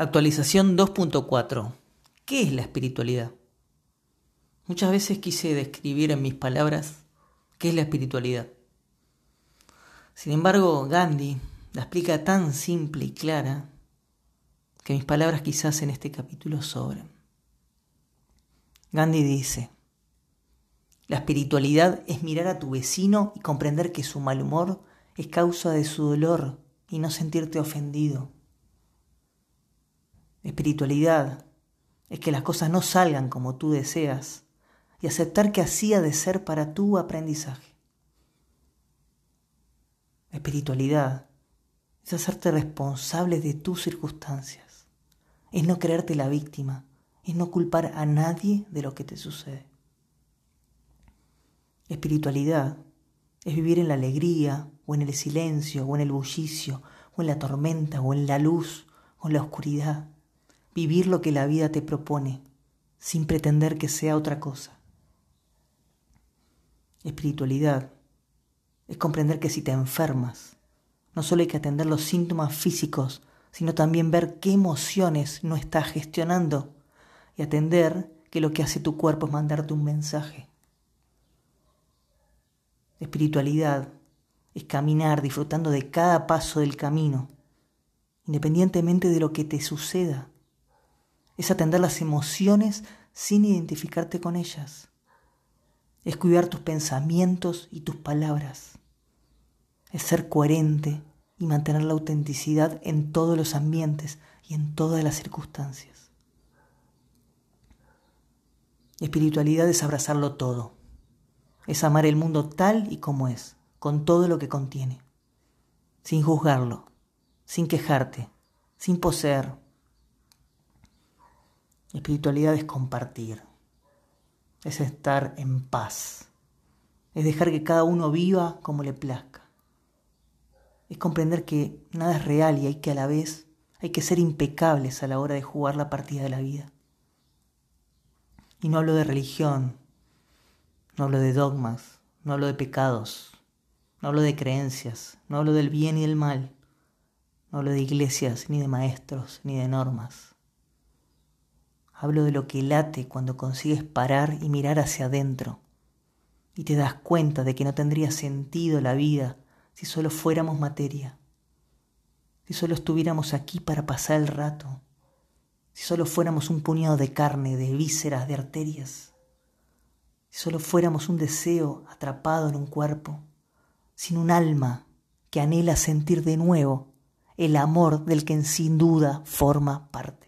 Actualización 2.4. ¿Qué es la espiritualidad? Muchas veces quise describir en mis palabras qué es la espiritualidad. Sin embargo, Gandhi la explica tan simple y clara que mis palabras quizás en este capítulo sobren. Gandhi dice, la espiritualidad es mirar a tu vecino y comprender que su mal humor es causa de su dolor y no sentirte ofendido. Espiritualidad es que las cosas no salgan como tú deseas y aceptar que así ha de ser para tu aprendizaje. Espiritualidad es hacerte responsable de tus circunstancias, es no creerte la víctima, es no culpar a nadie de lo que te sucede. Espiritualidad es vivir en la alegría o en el silencio o en el bullicio o en la tormenta o en la luz o en la oscuridad vivir lo que la vida te propone, sin pretender que sea otra cosa. Espiritualidad es comprender que si te enfermas, no solo hay que atender los síntomas físicos, sino también ver qué emociones no estás gestionando y atender que lo que hace tu cuerpo es mandarte un mensaje. Espiritualidad es caminar disfrutando de cada paso del camino, independientemente de lo que te suceda es atender las emociones sin identificarte con ellas. Es cuidar tus pensamientos y tus palabras. Es ser coherente y mantener la autenticidad en todos los ambientes y en todas las circunstancias. Espiritualidad es abrazarlo todo. Es amar el mundo tal y como es, con todo lo que contiene, sin juzgarlo, sin quejarte, sin poseer, Espiritualidad es compartir, es estar en paz, es dejar que cada uno viva como le plazca, es comprender que nada es real y hay que a la vez hay que ser impecables a la hora de jugar la partida de la vida. Y no hablo de religión, no hablo de dogmas, no hablo de pecados, no hablo de creencias, no hablo del bien y del mal, no hablo de iglesias, ni de maestros, ni de normas. Hablo de lo que late cuando consigues parar y mirar hacia adentro. Y te das cuenta de que no tendría sentido la vida si solo fuéramos materia, si solo estuviéramos aquí para pasar el rato, si solo fuéramos un puñado de carne, de vísceras, de arterias, si solo fuéramos un deseo atrapado en un cuerpo, sin un alma que anhela sentir de nuevo el amor del que sin duda forma parte.